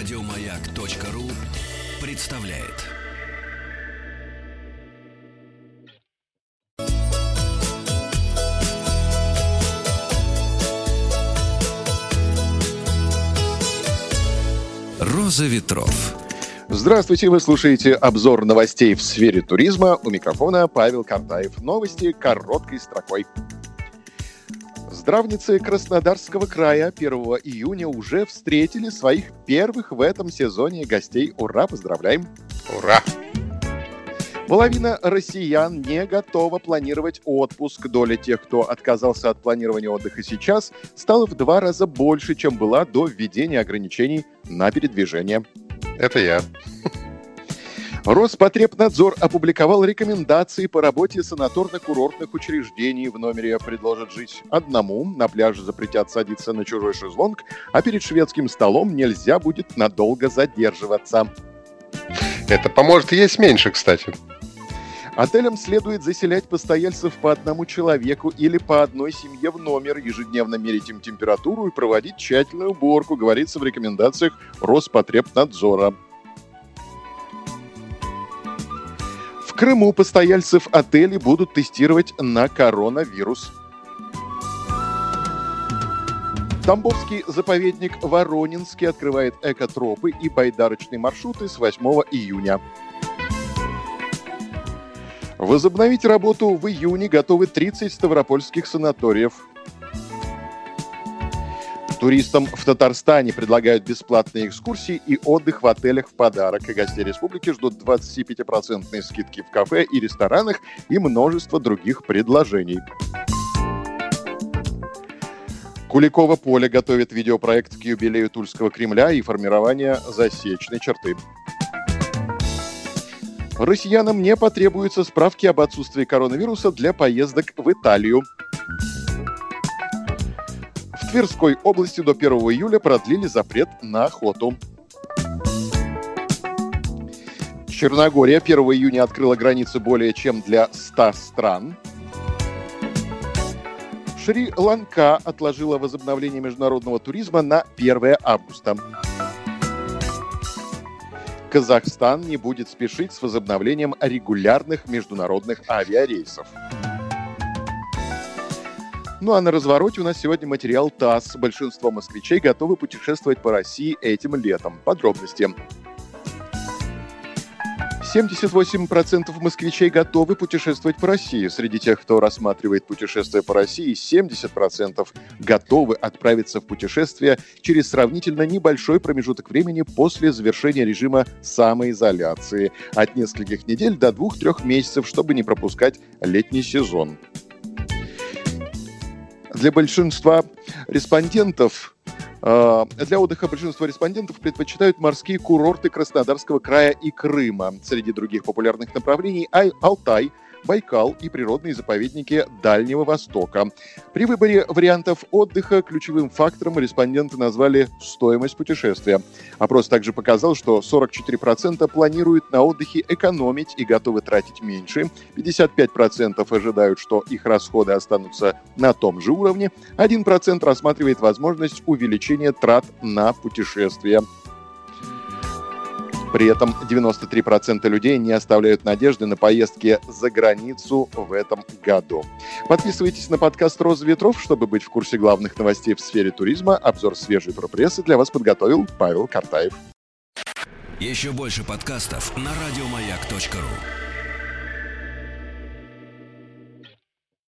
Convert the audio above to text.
Радиомаяк.ру представляет. Роза ветров. Здравствуйте, вы слушаете обзор новостей в сфере туризма. У микрофона Павел Картаев. Новости короткой строкой. Здравницы Краснодарского края 1 июня уже встретили своих первых в этом сезоне гостей. Ура, поздравляем! Ура! Половина россиян не готова планировать отпуск. Доля тех, кто отказался от планирования отдыха сейчас, стала в два раза больше, чем была до введения ограничений на передвижение. Это я. Роспотребнадзор опубликовал рекомендации по работе санаторно-курортных учреждений. В номере предложат жить одному, на пляже запретят садиться на чужой шезлонг, а перед шведским столом нельзя будет надолго задерживаться. Это поможет есть меньше, кстати. Отелям следует заселять постояльцев по одному человеку или по одной семье в номер, ежедневно мерить им температуру и проводить тщательную уборку, говорится в рекомендациях Роспотребнадзора. Крыму постояльцев отелей будут тестировать на коронавирус. Тамбовский заповедник Воронинский открывает экотропы и байдарочные маршруты с 8 июня. Возобновить работу в июне готовы 30 ставропольских санаториев. Туристам в Татарстане предлагают бесплатные экскурсии и отдых в отелях в подарок. И гостей республики ждут 25% скидки в кафе и ресторанах и множество других предложений. Куликово поле готовит видеопроект к юбилею Тульского Кремля и формирования засечной черты. Россиянам не потребуются справки об отсутствии коронавируса для поездок в Италию. В Тверской области до 1 июля продлили запрет на охоту. Черногория 1 июня открыла границы более чем для 100 стран. Шри-Ланка отложила возобновление международного туризма на 1 августа. Казахстан не будет спешить с возобновлением регулярных международных авиарейсов. Ну а на развороте у нас сегодня материал ТАСС. Большинство москвичей готовы путешествовать по России этим летом. Подробности. 78% москвичей готовы путешествовать по России. Среди тех, кто рассматривает путешествие по России, 70% готовы отправиться в путешествие через сравнительно небольшой промежуток времени после завершения режима самоизоляции. От нескольких недель до 2-3 месяцев, чтобы не пропускать летний сезон. Для большинства респондентов а, для отдыха большинство респондентов предпочитают морские курорты Краснодарского края и Крыма. Среди других популярных направлений – Алтай, Байкал и природные заповедники Дальнего Востока. При выборе вариантов отдыха ключевым фактором респонденты назвали стоимость путешествия. Опрос также показал, что 44% планируют на отдыхе экономить и готовы тратить меньше, 55% ожидают, что их расходы останутся на том же уровне, 1% рассматривает возможность увеличения трат на путешествия. При этом 93% людей не оставляют надежды на поездки за границу в этом году. Подписывайтесь на подкаст «Роза ветров», чтобы быть в курсе главных новостей в сфере туризма. Обзор свежей прессы для вас подготовил Павел Картаев. Еще больше подкастов на радиомаяк.ру